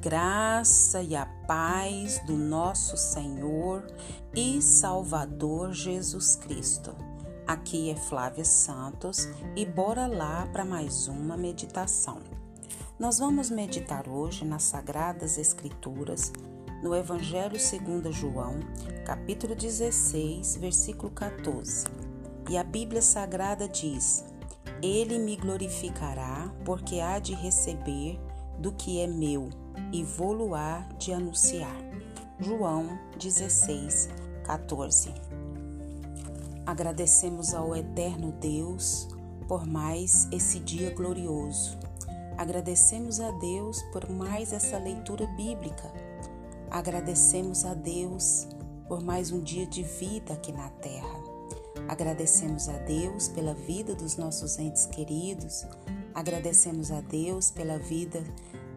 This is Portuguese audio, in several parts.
graça e a paz do nosso Senhor e Salvador Jesus Cristo. Aqui é Flávia Santos e bora lá para mais uma meditação. Nós vamos meditar hoje nas Sagradas Escrituras, no Evangelho segundo João, capítulo 16, versículo 14. E a Bíblia Sagrada diz: Ele me glorificará, porque há de receber do que é meu e vou-lo-á de anunciar. João 16, 14. Agradecemos ao eterno Deus por mais esse dia glorioso. Agradecemos a Deus por mais essa leitura bíblica. Agradecemos a Deus por mais um dia de vida aqui na terra. Agradecemos a Deus pela vida dos nossos entes queridos. Agradecemos a Deus pela vida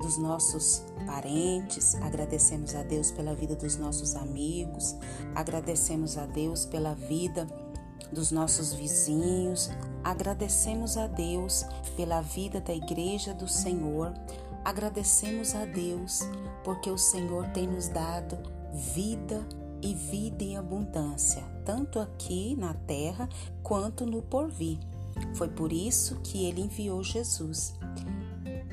dos nossos parentes, agradecemos a Deus pela vida dos nossos amigos, agradecemos a Deus pela vida dos nossos vizinhos, agradecemos a Deus pela vida da Igreja do Senhor, agradecemos a Deus porque o Senhor tem nos dado vida e vida em abundância, tanto aqui na terra quanto no porvir. Foi por isso que ele enviou Jesus.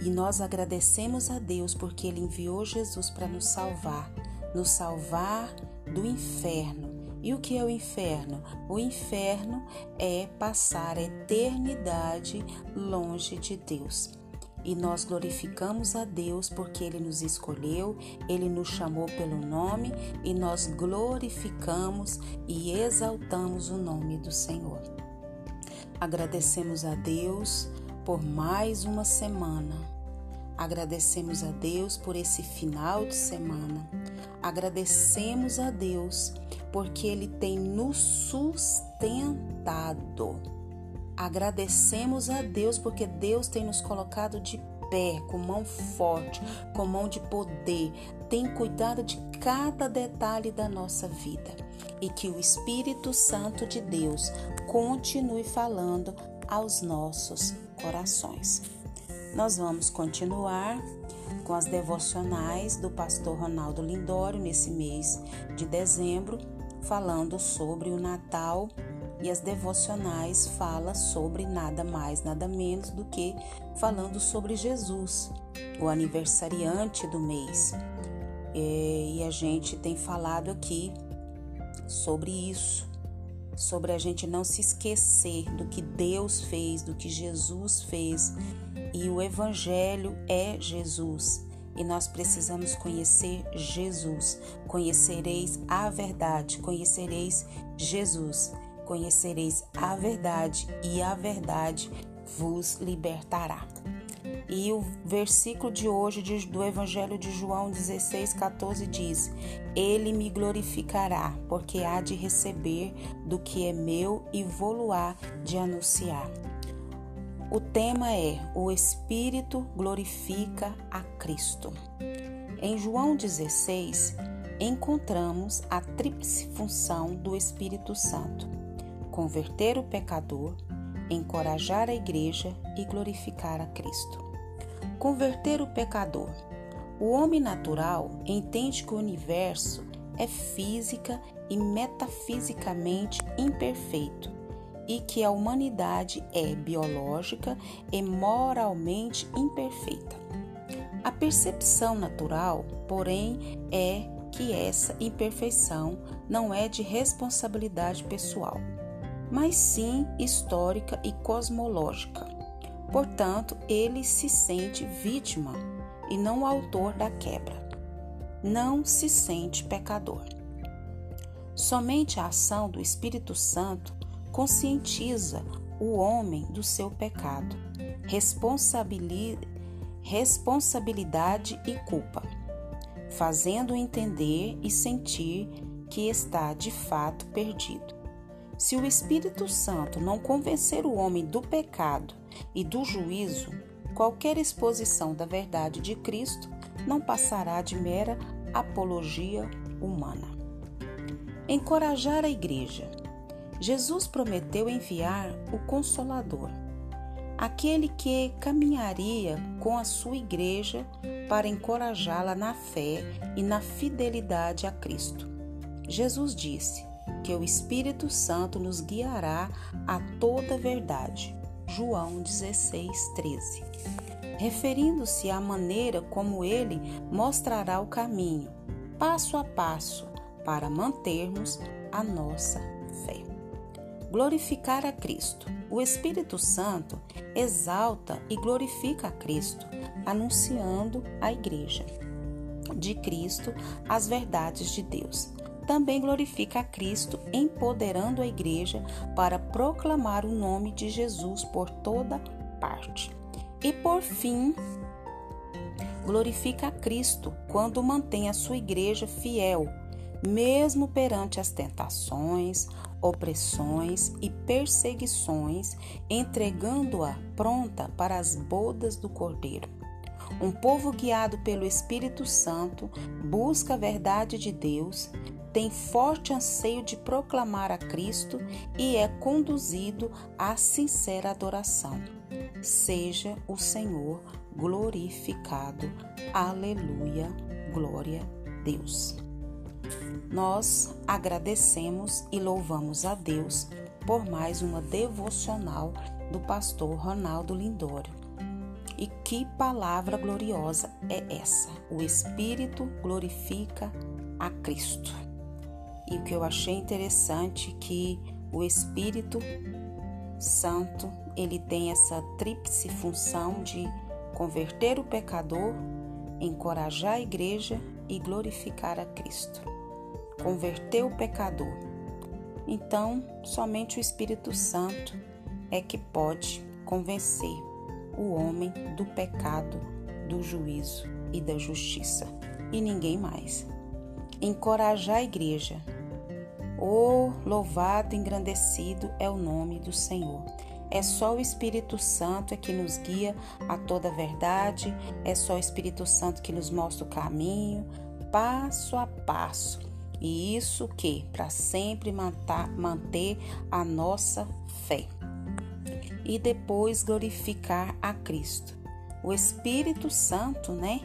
E nós agradecemos a Deus porque Ele enviou Jesus para nos salvar, nos salvar do inferno. E o que é o inferno? O inferno é passar a eternidade longe de Deus. E nós glorificamos a Deus porque Ele nos escolheu, Ele nos chamou pelo nome e nós glorificamos e exaltamos o nome do Senhor. Agradecemos a Deus por mais uma semana. Agradecemos a Deus por esse final de semana. Agradecemos a Deus porque Ele tem nos sustentado. Agradecemos a Deus porque Deus tem nos colocado de pé, com mão forte, com mão de poder, tem cuidado de cada detalhe da nossa vida e que o Espírito Santo de Deus continue falando aos nossos corações. Nós vamos continuar com as devocionais do pastor Ronaldo Lindório nesse mês de dezembro, falando sobre o Natal e as devocionais fala sobre nada mais, nada menos do que falando sobre Jesus, o aniversariante do mês. E a gente tem falado aqui sobre isso, sobre a gente não se esquecer do que Deus fez, do que Jesus fez. E o Evangelho é Jesus. E nós precisamos conhecer Jesus. Conhecereis a verdade, conhecereis Jesus. Conhecereis a verdade, e a verdade vos libertará. E o versículo de hoje do Evangelho de João 16, 14 diz: Ele me glorificará, porque há de receber do que é meu e vou-lo-á de anunciar. O tema é: O Espírito glorifica a Cristo. Em João 16, encontramos a tríplice função do Espírito Santo: converter o pecador, encorajar a igreja e glorificar a Cristo. Converter o pecador. O homem natural entende que o universo é física e metafisicamente imperfeito e que a humanidade é biológica e moralmente imperfeita. A percepção natural, porém, é que essa imperfeição não é de responsabilidade pessoal, mas sim histórica e cosmológica. Portanto, ele se sente vítima e não o autor da quebra. Não se sente pecador. Somente a ação do Espírito Santo conscientiza o homem do seu pecado, responsabilidade e culpa, fazendo-o entender e sentir que está de fato perdido. Se o Espírito Santo não convencer o homem do pecado e do juízo, qualquer exposição da verdade de Cristo não passará de mera apologia humana. Encorajar a igreja. Jesus prometeu enviar o Consolador. aquele que caminharia com a sua igreja para encorajá-la na fé e na fidelidade a Cristo. Jesus disse que o Espírito Santo nos guiará a toda verdade. João 16, 13. Referindo-se à maneira como ele mostrará o caminho, passo a passo, para mantermos a nossa fé. Glorificar a Cristo. O Espírito Santo exalta e glorifica a Cristo, anunciando à Igreja de Cristo as verdades de Deus. Também glorifica a Cristo, empoderando a Igreja para proclamar o nome de Jesus por toda parte. E por fim, glorifica a Cristo quando mantém a sua Igreja fiel, mesmo perante as tentações, opressões e perseguições, entregando-a pronta para as bodas do Cordeiro. Um povo guiado pelo Espírito Santo busca a verdade de Deus, tem forte anseio de proclamar a Cristo e é conduzido à sincera adoração. Seja o Senhor glorificado. Aleluia. Glória a Deus. Nós agradecemos e louvamos a Deus por mais uma devocional do pastor Ronaldo Lindório. E que palavra gloriosa é essa? O Espírito glorifica a Cristo. E o que eu achei interessante é que o Espírito Santo, ele tem essa tríplice função de converter o pecador, encorajar a igreja e glorificar a Cristo converter o pecador. Então, somente o Espírito Santo é que pode convencer o homem do pecado, do juízo e da justiça, e ninguém mais. Encorajar a igreja. Oh, louvado engrandecido é o nome do Senhor. É só o Espírito Santo é que nos guia a toda a verdade, é só o Espírito Santo que nos mostra o caminho, passo a passo e isso que para sempre manter a nossa fé. E depois glorificar a Cristo. O Espírito Santo, né,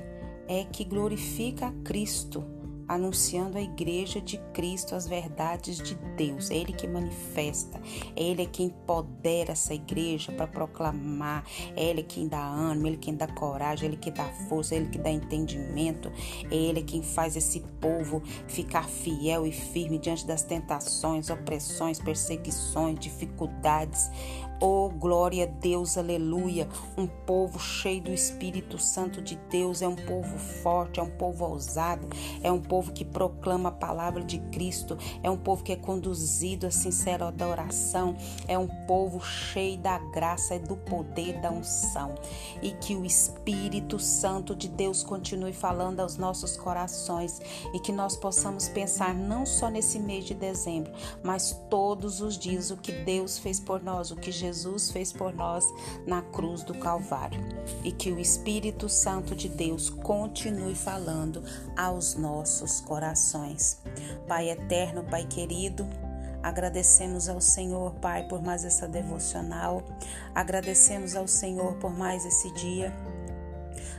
é que glorifica a Cristo anunciando à igreja de Cristo as verdades de Deus. É Ele que manifesta, é Ele que empodera essa igreja para proclamar, é Ele quem dá ânimo, é Ele quem dá coragem, é Ele que dá força, é Ele que dá entendimento, é Ele quem faz esse povo ficar fiel e firme diante das tentações, opressões, perseguições, dificuldades. Oh, glória a Deus, aleluia. Um povo cheio do Espírito Santo de Deus é um povo forte, é um povo ousado, é um povo que proclama a palavra de Cristo, é um povo que é conduzido a sincera adoração, é um povo cheio da graça e do poder da unção. E que o Espírito Santo de Deus continue falando aos nossos corações e que nós possamos pensar não só nesse mês de dezembro, mas todos os dias o que Deus fez por nós, o que Jesus Jesus fez por nós na cruz do Calvário. E que o Espírito Santo de Deus continue falando aos nossos corações. Pai eterno, Pai querido, Agradecemos ao Senhor, Pai, por mais essa devocional. Agradecemos ao Senhor por mais esse dia.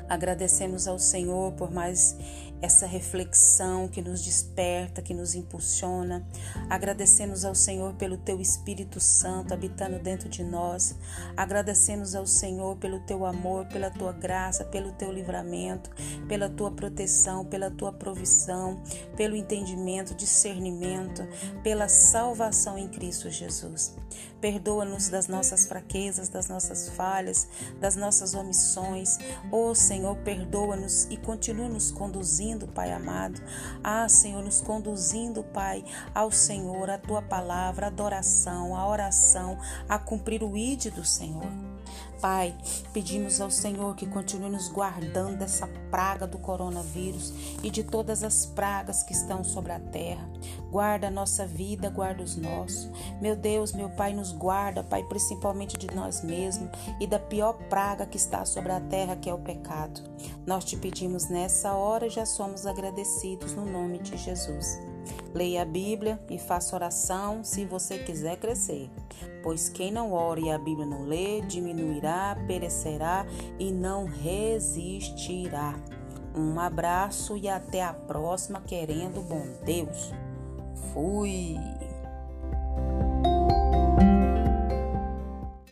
Agradecemos ao Senhor por mais essa reflexão que nos desperta, que nos impulsiona. Agradecemos ao Senhor pelo teu Espírito Santo habitando dentro de nós. Agradecemos ao Senhor pelo teu amor, pela tua graça, pelo teu livramento, pela tua proteção, pela tua provisão, pelo entendimento, discernimento, pela salvação em Cristo Jesus. Perdoa-nos das nossas fraquezas, das nossas falhas, das nossas omissões. Ó oh, Senhor, perdoa-nos e continua nos conduzindo, Pai amado. Ah, Senhor, nos conduzindo, Pai, ao Senhor, a tua palavra, a adoração, a oração, a cumprir o ídolo do Senhor. Pai, pedimos ao Senhor que continue nos guardando dessa praga do coronavírus e de todas as pragas que estão sobre a terra. Guarda a nossa vida, guarda os nossos. Meu Deus, meu Pai, nos guarda, Pai, principalmente de nós mesmos e da pior praga que está sobre a terra, que é o pecado. Nós te pedimos nessa hora, já somos agradecidos no nome de Jesus. Leia a Bíblia e faça oração se você quiser crescer. Pois quem não ora e a Bíblia não lê, diminuirá, perecerá e não resistirá. Um abraço e até a próxima, querendo bom Deus. 喂